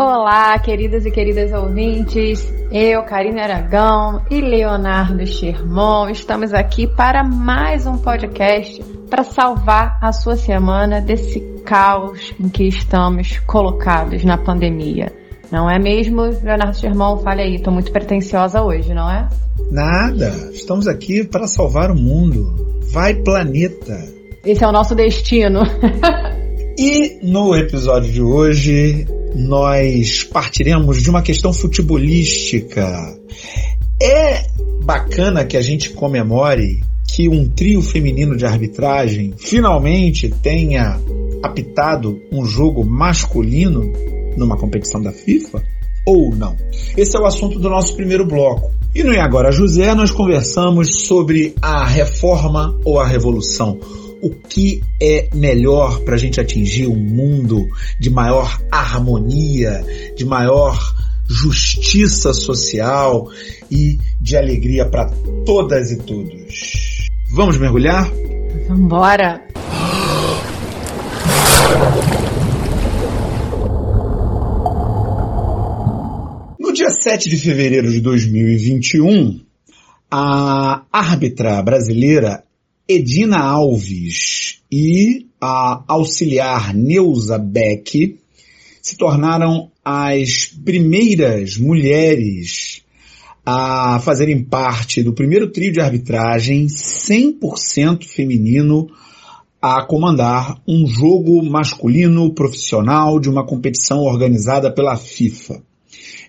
Olá, queridas e queridas ouvintes. Eu, Karine Aragão e Leonardo Sherman estamos aqui para mais um podcast para salvar a sua semana desse caos em que estamos colocados na pandemia. Não é mesmo, Leonardo Sherman? Fale aí, estou muito pretensiosa hoje, não é? Nada. Estamos aqui para salvar o mundo. Vai planeta. Esse é o nosso destino. e no episódio de hoje nós partiremos de uma questão futebolística. É bacana que a gente comemore que um trio feminino de arbitragem finalmente tenha apitado um jogo masculino numa competição da FIFA ou não? Esse é o assunto do nosso primeiro bloco. E no E Agora José nós conversamos sobre a reforma ou a revolução o que é melhor para a gente atingir um mundo de maior harmonia, de maior justiça social e de alegria para todas e todos. Vamos mergulhar? Vambora! No dia 7 de fevereiro de 2021, a árbitra brasileira Edina Alves e a auxiliar Neuza Beck se tornaram as primeiras mulheres a fazerem parte do primeiro trio de arbitragem 100% feminino a comandar um jogo masculino profissional de uma competição organizada pela FIFA.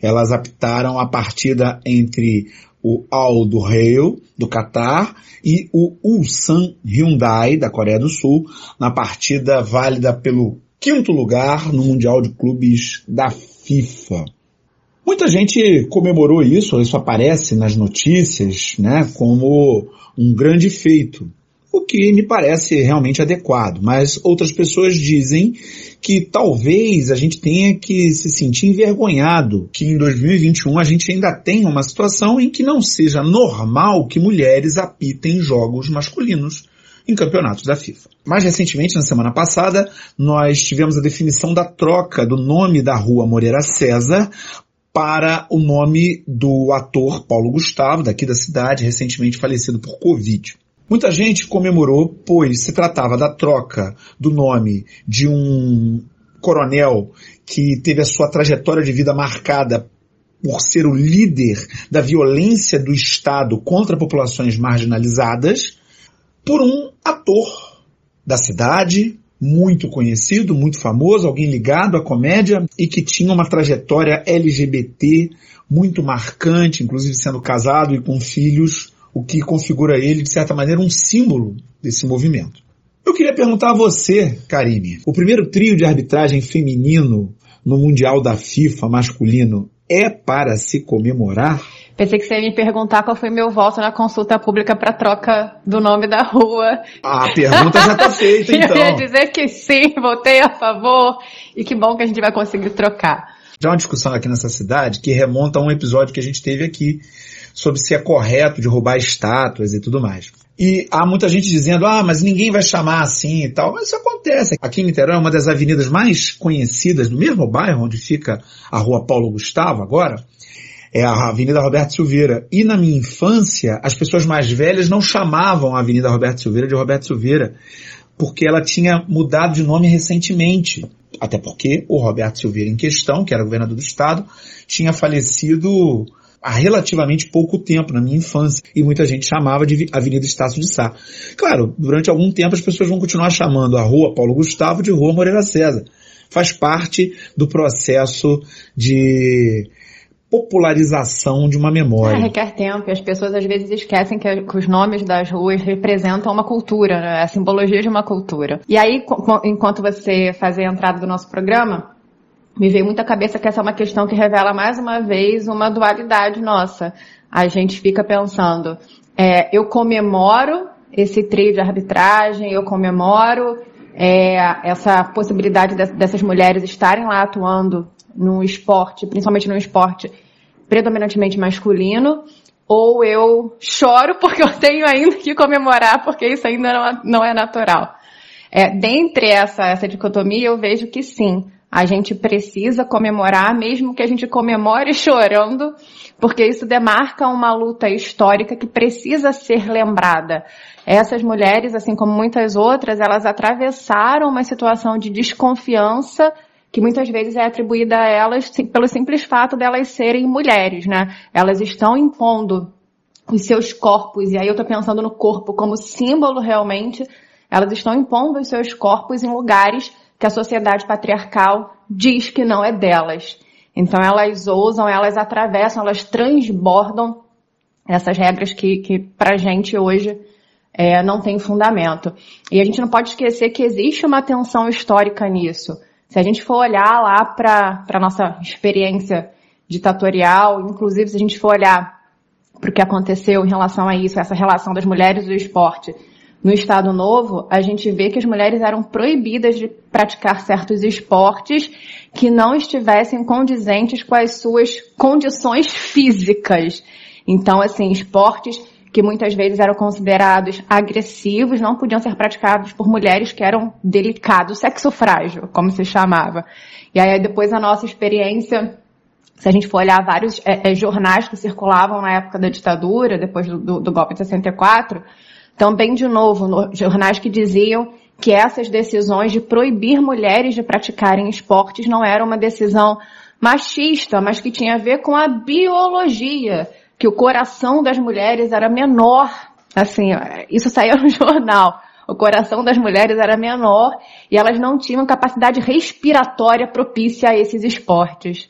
Elas apitaram a partida entre o Al do Rail, do Catar, e o Ulsan Hyundai, da Coreia do Sul, na partida válida pelo quinto lugar no Mundial de Clubes da FIFA. Muita gente comemorou isso, isso aparece nas notícias, né, como um grande feito o que me parece realmente adequado. Mas outras pessoas dizem que talvez a gente tenha que se sentir envergonhado que em 2021 a gente ainda tem uma situação em que não seja normal que mulheres apitem jogos masculinos em campeonatos da FIFA. Mais recentemente, na semana passada, nós tivemos a definição da troca do nome da rua Moreira César para o nome do ator Paulo Gustavo, daqui da cidade, recentemente falecido por Covid. Muita gente comemorou, pois se tratava da troca do nome de um coronel que teve a sua trajetória de vida marcada por ser o líder da violência do Estado contra populações marginalizadas, por um ator da cidade, muito conhecido, muito famoso, alguém ligado à comédia e que tinha uma trajetória LGBT muito marcante, inclusive sendo casado e com filhos o que configura ele, de certa maneira, um símbolo desse movimento. Eu queria perguntar a você, Karine, o primeiro trio de arbitragem feminino no Mundial da FIFA masculino é para se comemorar? Pensei que você ia me perguntar qual foi meu voto na consulta pública para troca do nome da rua. A pergunta já está feita, então. Eu ia dizer que sim, votei a favor e que bom que a gente vai conseguir trocar. Já uma discussão aqui nessa cidade que remonta a um episódio que a gente teve aqui sobre se é correto de roubar estátuas e tudo mais. E há muita gente dizendo, ah, mas ninguém vai chamar assim e tal. Mas isso acontece. Aqui em Niterói é uma das avenidas mais conhecidas do mesmo bairro onde fica a rua Paulo Gustavo agora. É a Avenida Roberto Silveira. E na minha infância, as pessoas mais velhas não chamavam a Avenida Roberto Silveira de Roberto Silveira, porque ela tinha mudado de nome recentemente. Até porque o Roberto Silveira em questão, que era governador do estado, tinha falecido há relativamente pouco tempo, na minha infância, e muita gente chamava de Avenida Estácio de Sá. Claro, durante algum tempo as pessoas vão continuar chamando a rua Paulo Gustavo de Rua Moreira César. Faz parte do processo de popularização de uma memória. É, requer tempo e as pessoas às vezes esquecem que, os nomes das ruas representam uma cultura, né? a simbologia de uma cultura. E aí, enquanto você fazia a entrada do nosso programa, me veio muita cabeça que essa é uma questão que revela mais uma vez uma dualidade nossa. A gente fica pensando, é, eu comemoro esse trio de arbitragem, eu comemoro é, essa possibilidade de, dessas mulheres estarem lá atuando no esporte, principalmente no esporte predominantemente masculino, ou eu choro porque eu tenho ainda que comemorar porque isso ainda não, não é natural. É, dentre essa, essa dicotomia, eu vejo que sim, A gente precisa comemorar, mesmo que a gente comemore chorando, porque isso demarca uma luta histórica que precisa ser lembrada. Essas mulheres, assim como muitas outras, elas atravessaram uma situação de desconfiança que muitas vezes é atribuída a elas pelo simples fato delas serem mulheres, né? Elas estão impondo os seus corpos, e aí eu estou pensando no corpo como símbolo realmente, elas estão impondo os seus corpos em lugares que a sociedade patriarcal diz que não é delas. Então elas ousam, elas atravessam, elas transbordam essas regras que, que pra gente hoje é, não tem fundamento. E a gente não pode esquecer que existe uma tensão histórica nisso. Se a gente for olhar lá para a nossa experiência ditatorial, inclusive se a gente for olhar para o que aconteceu em relação a isso, essa relação das mulheres e do esporte, no Estado Novo, a gente vê que as mulheres eram proibidas de praticar certos esportes que não estivessem condizentes com as suas condições físicas. Então, assim, esportes que muitas vezes eram considerados agressivos não podiam ser praticados por mulheres que eram delicados, sexo frágil, como se chamava. E aí depois a nossa experiência se a gente for olhar vários é, é, jornais que circulavam na época da ditadura, depois do, do, do golpe de 64, também, de novo, no, jornais que diziam que essas decisões de proibir mulheres de praticarem esportes não era uma decisão machista, mas que tinha a ver com a biologia, que o coração das mulheres era menor. Assim, isso saía no jornal. O coração das mulheres era menor e elas não tinham capacidade respiratória propícia a esses esportes.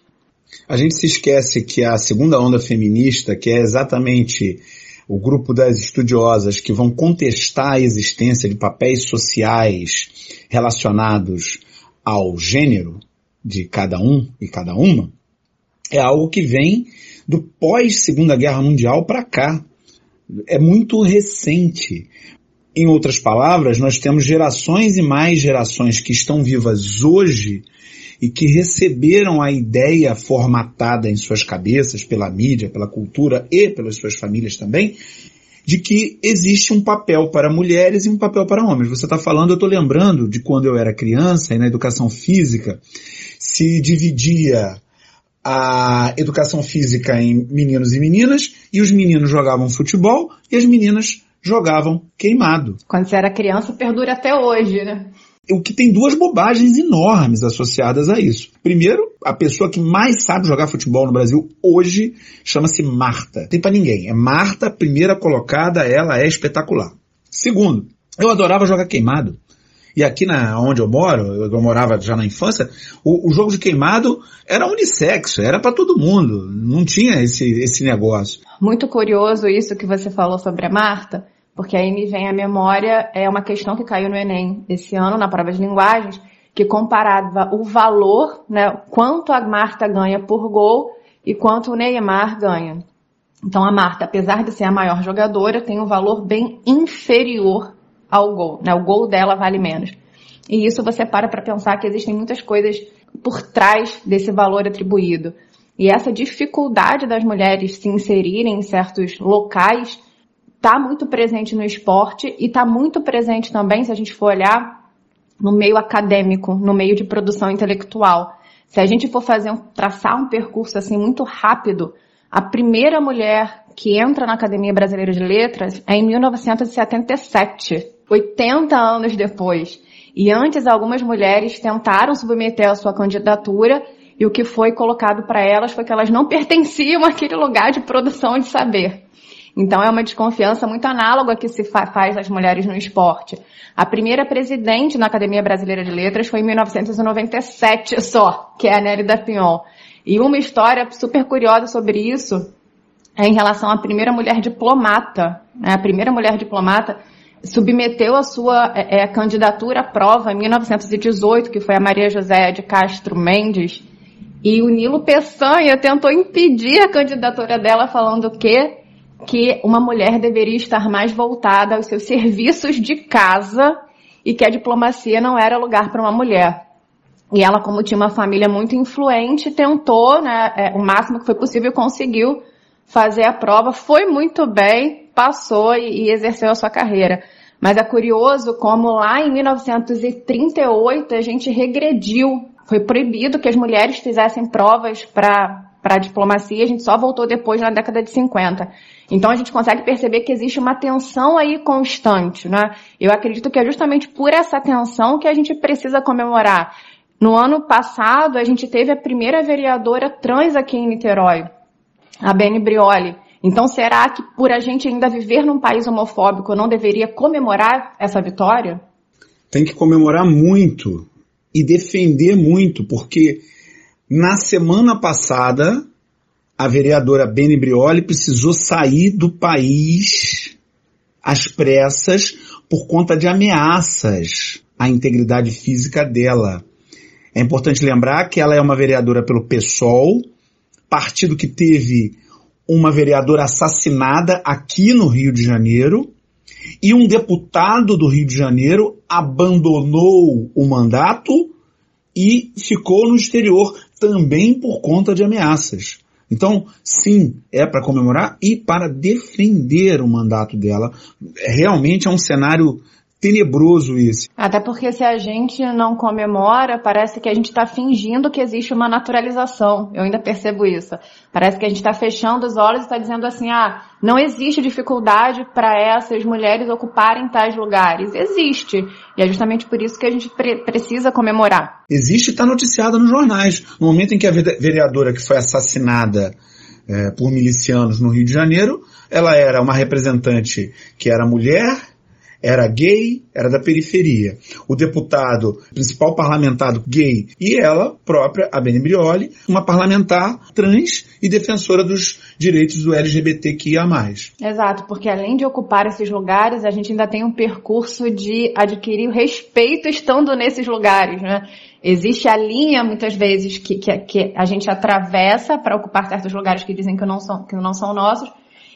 A gente se esquece que a segunda onda feminista, que é exatamente o grupo das estudiosas que vão contestar a existência de papéis sociais relacionados ao gênero de cada um e cada uma, é algo que vem do pós Segunda Guerra Mundial para cá. É muito recente. Em outras palavras, nós temos gerações e mais gerações que estão vivas hoje e que receberam a ideia formatada em suas cabeças pela mídia, pela cultura e pelas suas famílias também, de que existe um papel para mulheres e um papel para homens. Você está falando, eu estou lembrando de quando eu era criança e na educação física se dividia a educação física em meninos e meninas e os meninos jogavam futebol e as meninas jogavam queimado. Quando você era criança, perdura até hoje, né? o que tem duas bobagens enormes associadas a isso. Primeiro, a pessoa que mais sabe jogar futebol no Brasil hoje chama-se Marta. Tem para ninguém. É Marta, primeira colocada, ela é espetacular. Segundo, eu adorava jogar queimado. E aqui na onde eu moro, eu morava já na infância, o, o jogo de queimado era unissexo, era para todo mundo, não tinha esse, esse negócio. Muito curioso isso que você falou sobre a Marta, porque aí me vem à memória é uma questão que caiu no Enem esse ano, na prova de linguagens, que comparava o valor, né, quanto a Marta ganha por gol e quanto o Neymar ganha. Então a Marta, apesar de ser a maior jogadora, tem um valor bem inferior ao gol, né? O gol dela vale menos. E isso você para para pensar que existem muitas coisas por trás desse valor atribuído. E essa dificuldade das mulheres se inserirem em certos locais está muito presente no esporte e está muito presente também, se a gente for olhar, no meio acadêmico, no meio de produção intelectual. Se a gente for fazer um, traçar um percurso assim muito rápido, a primeira mulher que entra na Academia Brasileira de Letras é em 1977, 80 anos depois. E antes algumas mulheres tentaram submeter a sua candidatura e o que foi colocado para elas foi que elas não pertenciam àquele lugar de produção de saber. Então é uma desconfiança muito análoga que se fa faz às mulheres no esporte. A primeira presidente na Academia Brasileira de Letras foi em 1997 só, que é a Nelly da Pion. E uma história super curiosa sobre isso é em relação à primeira mulher diplomata. Né? A primeira mulher diplomata submeteu a sua é, é candidatura à prova em 1918, que foi a Maria José de Castro Mendes, e o Nilo Peçanha tentou impedir a candidatura dela falando que que uma mulher deveria estar mais voltada aos seus serviços de casa e que a diplomacia não era lugar para uma mulher. E ela, como tinha uma família muito influente, tentou, né, é, o máximo que foi possível, conseguiu fazer a prova, foi muito bem, passou e, e exerceu a sua carreira. Mas é curioso como lá em 1938 a gente regrediu foi proibido que as mulheres fizessem provas para para a diplomacia, a gente só voltou depois na década de 50. Então a gente consegue perceber que existe uma tensão aí constante, né? Eu acredito que é justamente por essa tensão que a gente precisa comemorar. No ano passado, a gente teve a primeira vereadora trans aqui em Niterói, a Beni Brioli. Então, será que por a gente ainda viver num país homofóbico, não deveria comemorar essa vitória? Tem que comemorar muito e defender muito, porque na semana passada a vereadora Beni Brioli precisou sair do país às pressas por conta de ameaças à integridade física dela. É importante lembrar que ela é uma vereadora pelo PSOL, partido que teve uma vereadora assassinada aqui no Rio de Janeiro, e um deputado do Rio de Janeiro abandonou o mandato e ficou no exterior também por conta de ameaças. Então, sim, é para comemorar e para defender o mandato dela. Realmente é um cenário tenebroso isso. Até porque se a gente não comemora, parece que a gente está fingindo que existe uma naturalização. Eu ainda percebo isso. Parece que a gente está fechando os olhos e está dizendo assim, ah, não existe dificuldade para essas mulheres ocuparem tais lugares. Existe. E é justamente por isso que a gente pre precisa comemorar. Existe e está noticiada nos jornais. No momento em que a vereadora que foi assassinada é, por milicianos no Rio de Janeiro, ela era uma representante que era mulher, era gay, era da periferia. O deputado, principal parlamentar gay, e ela própria, a Beni Brioli, uma parlamentar trans e defensora dos direitos do LGBTQIA+. Exato, porque além de ocupar esses lugares, a gente ainda tem um percurso de adquirir o respeito estando nesses lugares, né? Existe a linha, muitas vezes, que, que, que a gente atravessa para ocupar certos lugares que dizem que não são, que não são nossos,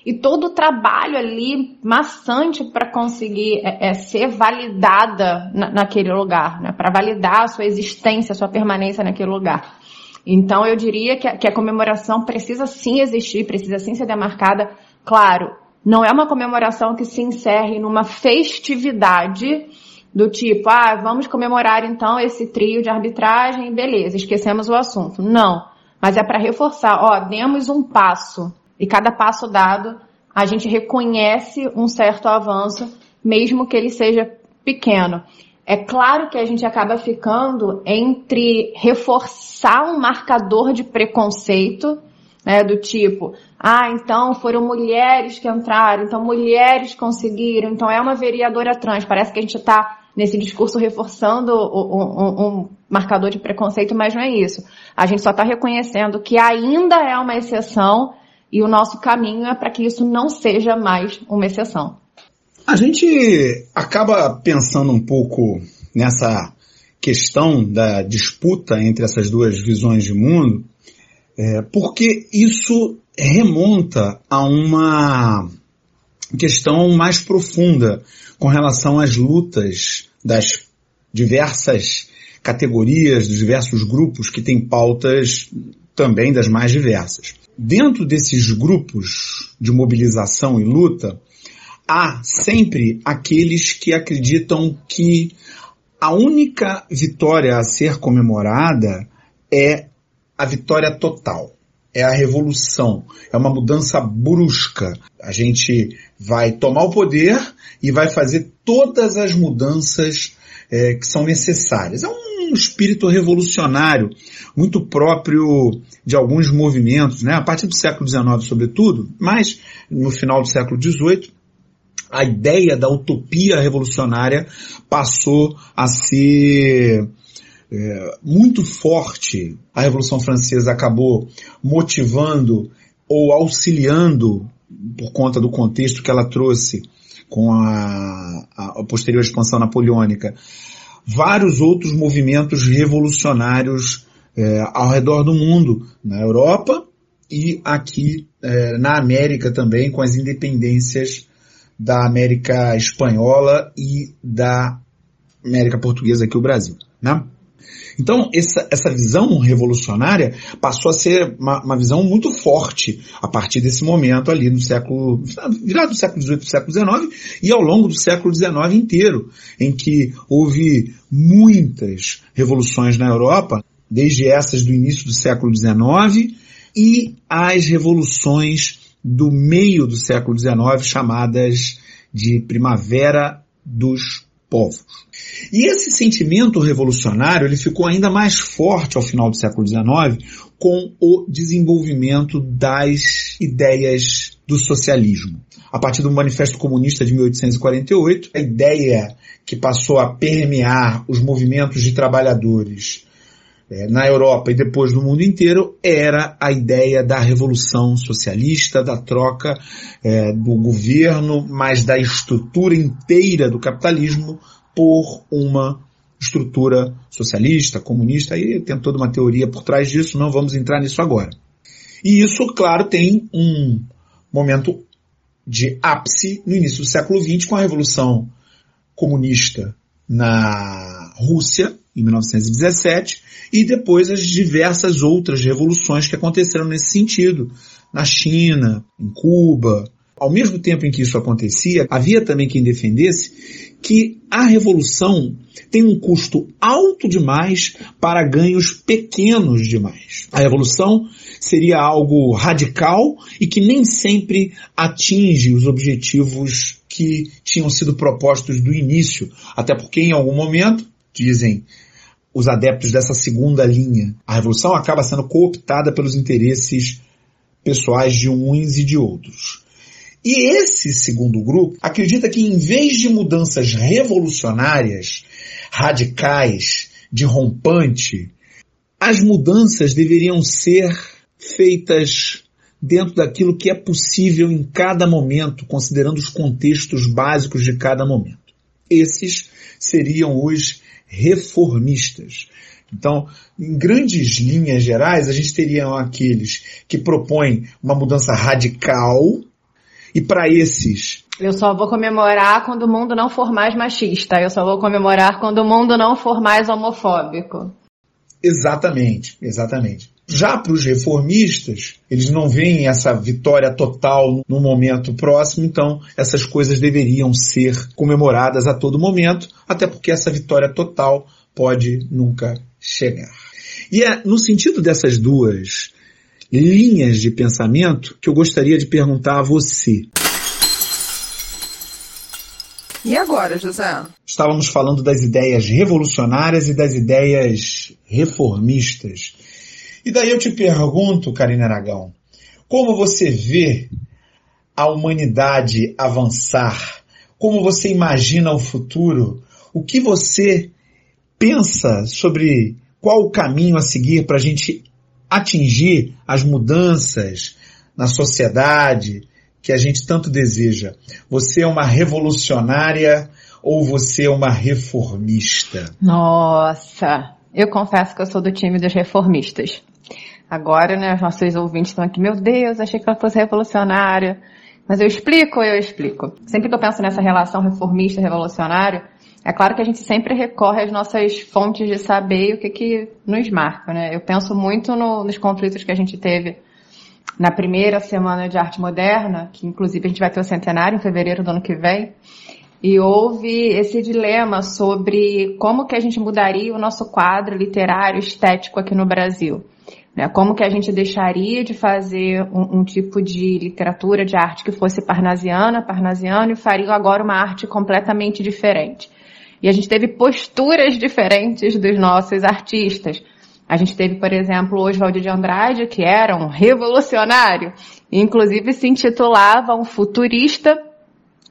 e todo o trabalho ali maçante para conseguir é, é, ser validada na, naquele lugar, né? para validar a sua existência, a sua permanência naquele lugar. Então eu diria que a, que a comemoração precisa sim existir, precisa sim ser demarcada. Claro, não é uma comemoração que se encerre numa festividade do tipo, ah, vamos comemorar então esse trio de arbitragem, beleza, esquecemos o assunto. Não. Mas é para reforçar, ó, demos um passo e cada passo dado, a gente reconhece um certo avanço, mesmo que ele seja pequeno. É claro que a gente acaba ficando entre reforçar um marcador de preconceito, né, do tipo, ah, então foram mulheres que entraram, então mulheres conseguiram, então é uma vereadora trans. Parece que a gente está nesse discurso reforçando um, um, marcador de preconceito, mas não é isso. A gente só está reconhecendo que ainda é uma exceção e o nosso caminho é para que isso não seja mais uma exceção. A gente acaba pensando um pouco nessa questão da disputa entre essas duas visões de mundo, é, porque isso remonta a uma questão mais profunda com relação às lutas das diversas categorias, dos diversos grupos que têm pautas também das mais diversas. Dentro desses grupos de mobilização e luta, há sempre aqueles que acreditam que a única vitória a ser comemorada é a vitória total. É a revolução, é uma mudança brusca. A gente vai tomar o poder e vai fazer todas as mudanças é, que são necessárias. É um um espírito revolucionário muito próprio de alguns movimentos, né? a partir do século XIX sobretudo, mas no final do século XVIII, a ideia da utopia revolucionária passou a ser é, muito forte. A Revolução Francesa acabou motivando ou auxiliando, por conta do contexto que ela trouxe com a, a posterior expansão napoleônica, vários outros movimentos revolucionários é, ao redor do mundo, na Europa e aqui é, na América também, com as independências da América Espanhola e da América Portuguesa aqui o Brasil, né? Então, essa, essa visão revolucionária passou a ser uma, uma, visão muito forte a partir desse momento ali no século, virado do século XVIII para o século XIX e ao longo do século XIX inteiro, em que houve muitas revoluções na Europa desde essas do início do século XIX e as revoluções do meio do século XIX, chamadas de Primavera dos Povos. E esse sentimento revolucionário ele ficou ainda mais forte ao final do século XIX com o desenvolvimento das ideias do socialismo. A partir do Manifesto Comunista de 1848, a ideia que passou a permear os movimentos de trabalhadores é, na Europa e depois no mundo inteiro era a ideia da revolução socialista, da troca é, do governo, mas da estrutura inteira do capitalismo por uma estrutura socialista, comunista, e tem toda uma teoria por trás disso, não vamos entrar nisso agora. E isso, claro, tem um momento de ápice no início do século XX com a Revolução Comunista na Rússia, em 1917, e depois as diversas outras revoluções que aconteceram nesse sentido, na China, em Cuba. Ao mesmo tempo em que isso acontecia, havia também quem defendesse que a revolução tem um custo alto demais para ganhos pequenos demais. A revolução seria algo radical e que nem sempre atinge os objetivos que tinham sido propostos do início, até porque em algum momento, dizem os adeptos dessa segunda linha, a revolução acaba sendo cooptada pelos interesses pessoais de uns e de outros. E esse segundo grupo acredita que em vez de mudanças revolucionárias, radicais, de rompante, as mudanças deveriam ser feitas dentro daquilo que é possível em cada momento, considerando os contextos básicos de cada momento. Esses seriam os reformistas. Então, em grandes linhas gerais, a gente teria aqueles que propõem uma mudança radical, e para esses. Eu só vou comemorar quando o mundo não for mais machista. Eu só vou comemorar quando o mundo não for mais homofóbico. Exatamente, exatamente. Já para os reformistas, eles não veem essa vitória total no momento próximo, então essas coisas deveriam ser comemoradas a todo momento, até porque essa vitória total pode nunca chegar. E é no sentido dessas duas linhas de pensamento que eu gostaria de perguntar a você. E agora, José? Estávamos falando das ideias revolucionárias e das ideias reformistas. E daí eu te pergunto, Karina Aragão, como você vê a humanidade avançar? Como você imagina o futuro? O que você pensa sobre qual o caminho a seguir para a gente atingir as mudanças na sociedade que a gente tanto deseja? Você é uma revolucionária ou você é uma reformista? Nossa, eu confesso que eu sou do time dos reformistas. Agora, né, os nossos ouvintes estão aqui, meu Deus, achei que ela fosse revolucionária. Mas eu explico, eu explico. Sempre que eu penso nessa relação reformista-revolucionário, é claro que a gente sempre recorre às nossas fontes de saber e o que, que nos marca, né? Eu penso muito no, nos conflitos que a gente teve na primeira semana de arte moderna, que inclusive a gente vai ter o centenário em fevereiro do ano que vem, e houve esse dilema sobre como que a gente mudaria o nosso quadro literário estético aqui no Brasil. Né? Como que a gente deixaria de fazer um, um, tipo de literatura, de arte que fosse parnasiana, parnasiano, e faria agora uma arte completamente diferente. E a gente teve posturas diferentes dos nossos artistas. A gente teve, por exemplo, Oswald de Andrade, que era um revolucionário, e inclusive se intitulava um futurista,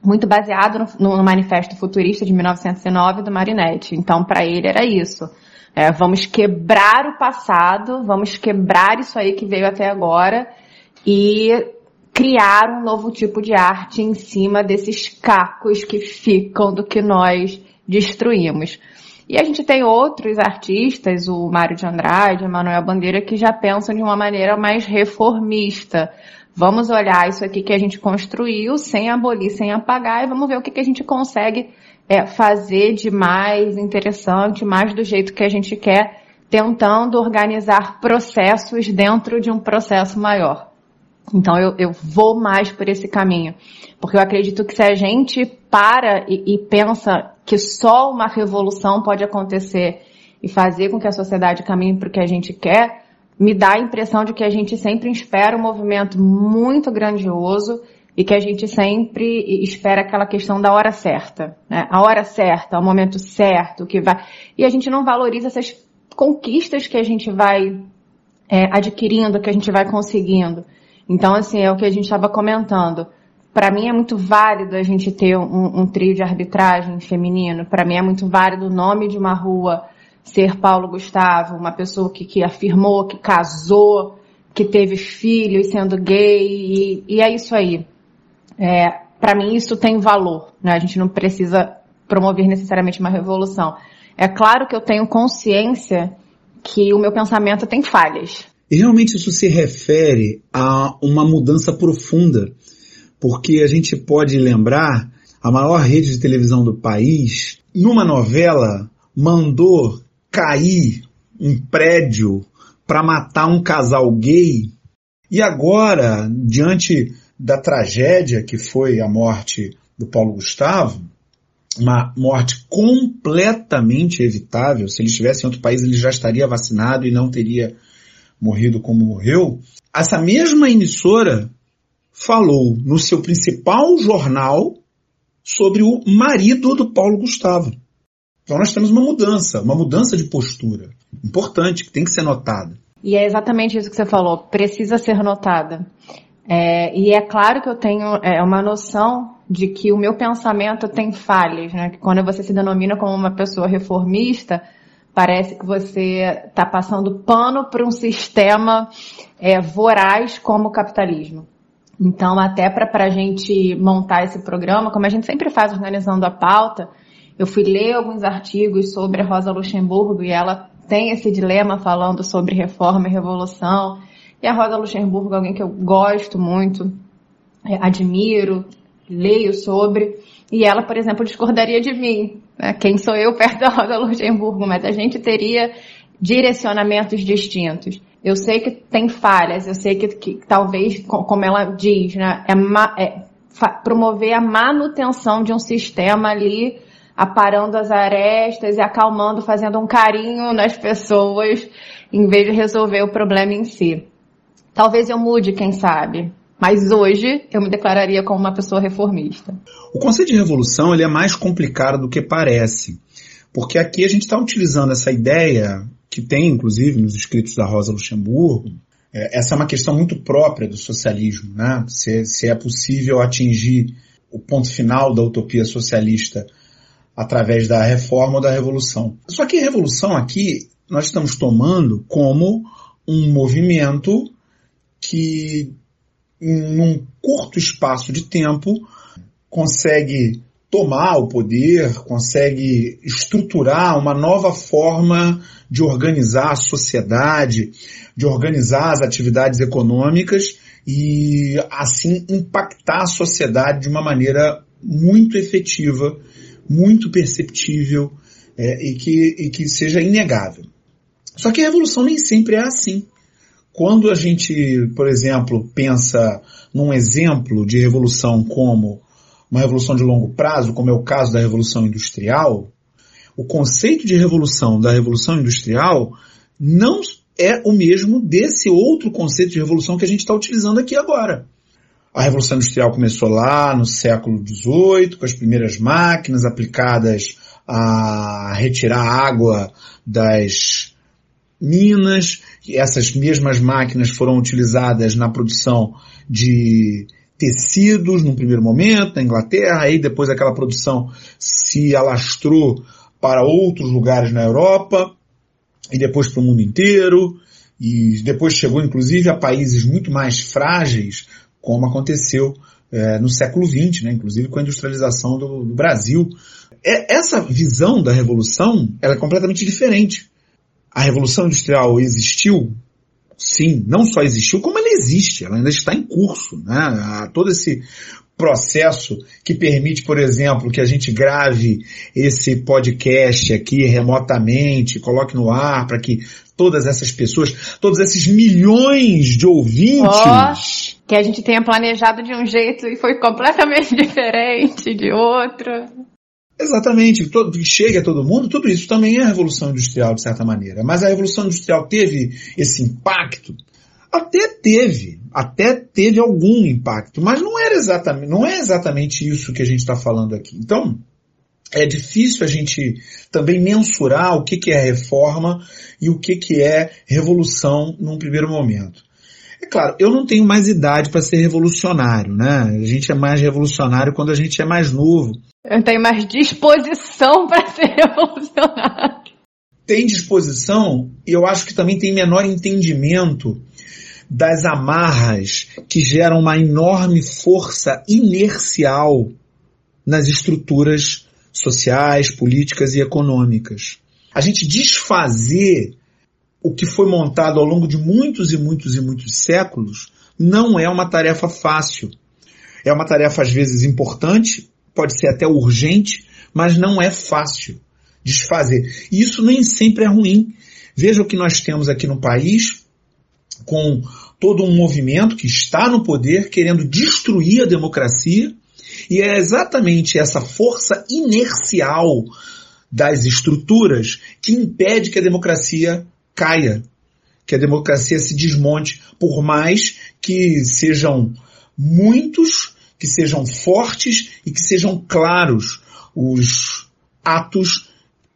muito baseado no, no Manifesto Futurista de 1909 do Marinetti. Então, para ele era isso. É, vamos quebrar o passado, vamos quebrar isso aí que veio até agora e criar um novo tipo de arte em cima desses cacos que ficam do que nós destruímos. E a gente tem outros artistas, o Mário de Andrade, Manuel Bandeira, que já pensam de uma maneira mais reformista. Vamos olhar isso aqui que a gente construiu, sem abolir, sem apagar, e vamos ver o que, que a gente consegue é, fazer de mais interessante, mais do jeito que a gente quer, tentando organizar processos dentro de um processo maior. Então eu, eu vou mais por esse caminho. Porque eu acredito que se a gente para e, e pensa que só uma revolução pode acontecer e fazer com que a sociedade caminhe para o que a gente quer, me dá a impressão de que a gente sempre espera um movimento muito grandioso e que a gente sempre espera aquela questão da hora certa, né? A hora certa, o momento certo, que vai. E a gente não valoriza essas conquistas que a gente vai é, adquirindo, que a gente vai conseguindo. Então, assim, é o que a gente estava comentando. Para mim é muito válido a gente ter um, um trio de arbitragem feminino. Para mim é muito válido o nome de uma rua ser Paulo Gustavo, uma pessoa que, que afirmou, que casou, que teve filhos sendo gay, e, e é isso aí. É, para mim isso tem valor, né? A gente não precisa promover necessariamente uma revolução. É claro que eu tenho consciência que o meu pensamento tem falhas. E realmente isso se refere a uma mudança profunda, porque a gente pode lembrar a maior rede de televisão do país, numa novela, mandou cair um prédio para matar um casal gay. E agora, diante da tragédia que foi a morte do Paulo Gustavo, uma morte completamente evitável. Se ele estivesse em outro país, ele já estaria vacinado e não teria morrido como morreu. Essa mesma emissora falou no seu principal jornal sobre o marido do Paulo Gustavo. Então nós temos uma mudança, uma mudança de postura importante que tem que ser notada. E é exatamente isso que você falou, precisa ser notada. É, e é claro que eu tenho é, uma noção de que o meu pensamento tem falhas, né? Que quando você se denomina como uma pessoa reformista, parece que você está passando pano para um sistema é, voraz como o capitalismo. Então, até para a gente montar esse programa, como a gente sempre faz organizando a pauta, eu fui ler alguns artigos sobre a Rosa Luxemburgo e ela tem esse dilema falando sobre reforma e revolução. E a Rosa Luxemburgo é alguém que eu gosto muito, é, admiro, leio sobre. E ela, por exemplo, discordaria de mim. Né? Quem sou eu perto da Rosa Luxemburgo? Mas a gente teria direcionamentos distintos. Eu sei que tem falhas, eu sei que, que talvez, como ela diz, né, é, é promover a manutenção de um sistema ali, aparando as arestas e acalmando, fazendo um carinho nas pessoas, em vez de resolver o problema em si. Talvez eu mude, quem sabe. Mas hoje eu me declararia como uma pessoa reformista. O conceito de revolução ele é mais complicado do que parece. Porque aqui a gente está utilizando essa ideia, que tem inclusive nos escritos da Rosa Luxemburgo, é, essa é uma questão muito própria do socialismo, né? Se, se é possível atingir o ponto final da utopia socialista através da reforma ou da revolução. Só que revolução aqui nós estamos tomando como um movimento que em um curto espaço de tempo consegue tomar o poder, consegue estruturar uma nova forma de organizar a sociedade, de organizar as atividades econômicas e assim impactar a sociedade de uma maneira muito efetiva, muito perceptível é, e, que, e que seja inegável. Só que a revolução nem sempre é assim. Quando a gente, por exemplo, pensa num exemplo de revolução como uma revolução de longo prazo, como é o caso da Revolução Industrial, o conceito de revolução da Revolução Industrial não é o mesmo desse outro conceito de revolução que a gente está utilizando aqui agora. A Revolução Industrial começou lá no século XVIII, com as primeiras máquinas aplicadas a retirar água das minas, essas mesmas máquinas foram utilizadas na produção de tecidos num primeiro momento na Inglaterra, aí depois aquela produção se alastrou para outros lugares na Europa e depois para o mundo inteiro e depois chegou inclusive a países muito mais frágeis, como aconteceu é, no século XX, né, inclusive com a industrialização do, do Brasil. É, essa visão da revolução ela é completamente diferente a Revolução Industrial existiu? Sim, não só existiu, como ela existe, ela ainda está em curso. Né? Todo esse processo que permite, por exemplo, que a gente grave esse podcast aqui remotamente, coloque no ar para que todas essas pessoas, todos esses milhões de ouvintes. Oh, que a gente tenha planejado de um jeito e foi completamente diferente de outro. Exatamente, todo, chega a todo mundo, tudo isso também é a Revolução Industrial, de certa maneira. Mas a Revolução Industrial teve esse impacto? Até teve, até teve algum impacto, mas não era exatamente, não é exatamente isso que a gente está falando aqui. Então, é difícil a gente também mensurar o que, que é reforma e o que, que é revolução num primeiro momento. É claro, eu não tenho mais idade para ser revolucionário, né? A gente é mais revolucionário quando a gente é mais novo. Eu tenho mais disposição para ser revolucionário. Tem disposição e eu acho que também tem menor entendimento das amarras que geram uma enorme força inercial nas estruturas sociais, políticas e econômicas. A gente desfazer o que foi montado ao longo de muitos e muitos e muitos séculos não é uma tarefa fácil. É uma tarefa às vezes importante, pode ser até urgente, mas não é fácil desfazer. E isso nem sempre é ruim. Veja o que nós temos aqui no país, com todo um movimento que está no poder querendo destruir a democracia, e é exatamente essa força inercial das estruturas que impede que a democracia caia, que a democracia se desmonte, por mais que sejam muitos, que sejam fortes e que sejam claros os atos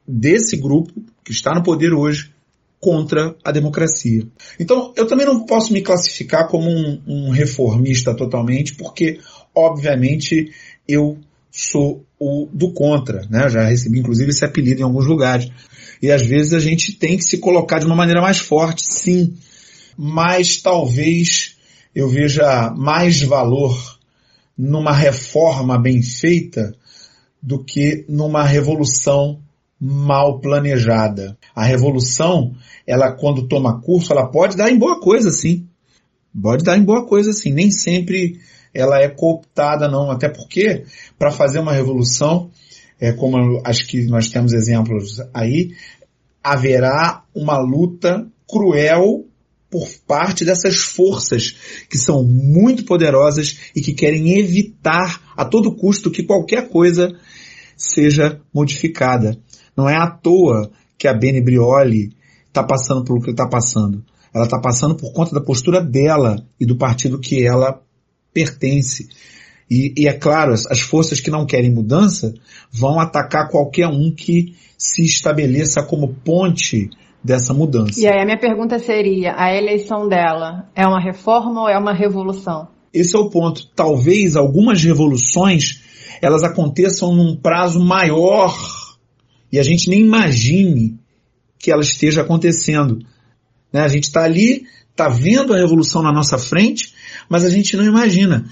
desse grupo que está no poder hoje contra a democracia. Então, eu também não posso me classificar como um, um reformista totalmente, porque, obviamente, eu sou o do contra, né? Eu já recebi inclusive esse apelido em alguns lugares. E às vezes a gente tem que se colocar de uma maneira mais forte, sim. Mas talvez eu veja mais valor numa reforma bem feita do que numa revolução mal planejada. A revolução, ela quando toma curso, ela pode dar em boa coisa, sim. Pode dar em boa coisa, sim. Nem sempre ela é cooptada, não. Até porque, para fazer uma revolução, é, como acho que nós temos exemplos aí, haverá uma luta cruel por parte dessas forças que são muito poderosas e que querem evitar a todo custo que qualquer coisa seja modificada. Não é à toa que a Beni Brioli está passando pelo que está passando. Ela está passando por conta da postura dela e do partido que ela pertence. E, e, é claro, as forças que não querem mudança vão atacar qualquer um que se estabeleça como ponte dessa mudança. E aí a minha pergunta seria, a eleição dela é uma reforma ou é uma revolução? Esse é o ponto. Talvez algumas revoluções elas aconteçam num prazo maior e a gente nem imagine que ela esteja acontecendo. Né? A gente está ali, está vendo a revolução na nossa frente, mas a gente não imagina.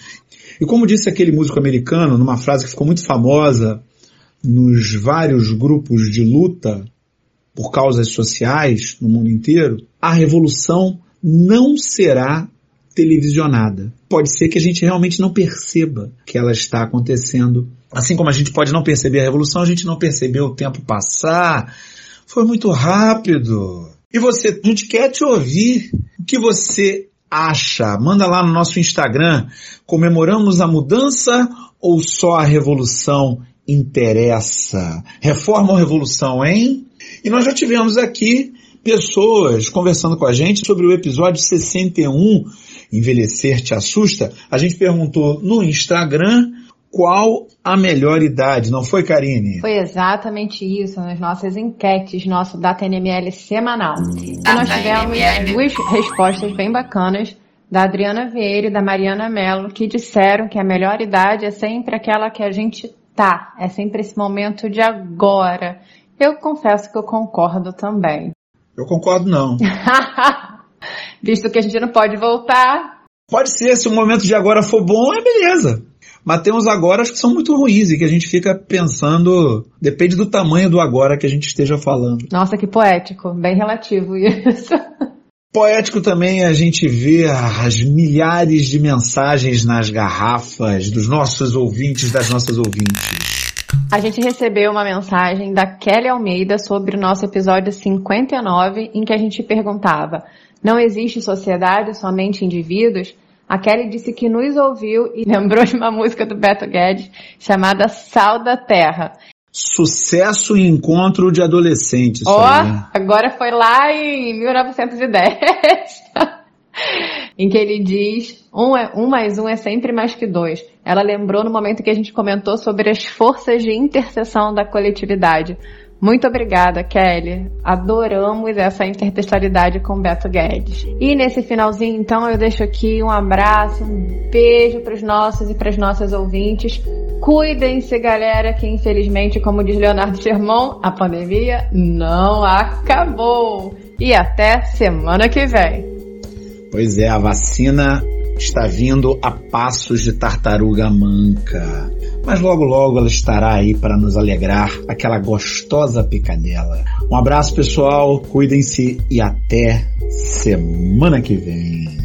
E como disse aquele músico americano, numa frase que ficou muito famosa nos vários grupos de luta por causas sociais no mundo inteiro, a revolução não será televisionada. Pode ser que a gente realmente não perceba que ela está acontecendo. Assim como a gente pode não perceber a revolução, a gente não percebeu o tempo passar. Foi muito rápido. E você, a gente quer te ouvir. O que você acha? Manda lá no nosso Instagram. Comemoramos a mudança ou só a revolução interessa? Reforma ou revolução, hein? E nós já tivemos aqui pessoas conversando com a gente sobre o episódio 61, Envelhecer te assusta. A gente perguntou no Instagram qual a melhor idade, não foi, Karine? Foi exatamente isso nas nossas enquetes, nosso Data NML semanal. E nós tivemos duas respostas bem bacanas da Adriana Vieira e da Mariana Mello, que disseram que a melhor idade é sempre aquela que a gente tá, é sempre esse momento de agora. Eu confesso que eu concordo também. Eu concordo não. Visto que a gente não pode voltar. Pode ser, se o momento de agora for bom, é beleza. Mas temos agora que são muito ruins e que a gente fica pensando, depende do tamanho do agora que a gente esteja falando. Nossa, que poético, bem relativo isso. Poético também a gente vê as milhares de mensagens nas garrafas dos nossos ouvintes, das nossas ouvintes. A gente recebeu uma mensagem da Kelly Almeida sobre o nosso episódio 59, em que a gente perguntava: Não existe sociedade, somente indivíduos? A Kelly disse que nos ouviu e lembrou de uma música do Beto Guedes chamada Sal da Terra. Sucesso e encontro de adolescentes. Ó, oh, agora foi lá em 1910. em que ele diz um, é, um mais um é sempre mais que dois. Ela lembrou no momento que a gente comentou sobre as forças de interseção da coletividade. Muito obrigada, Kelly. Adoramos essa intertextualidade com Beto Guedes. E nesse finalzinho, então, eu deixo aqui um abraço, um beijo para os nossos e para as nossas ouvintes. Cuidem-se, galera, que infelizmente, como diz Leonardo Sherman, a pandemia não acabou. E até semana que vem. Pois é, a vacina está vindo a passos de tartaruga manca. Mas logo logo ela estará aí para nos alegrar aquela gostosa picadela. Um abraço pessoal, cuidem-se e até semana que vem.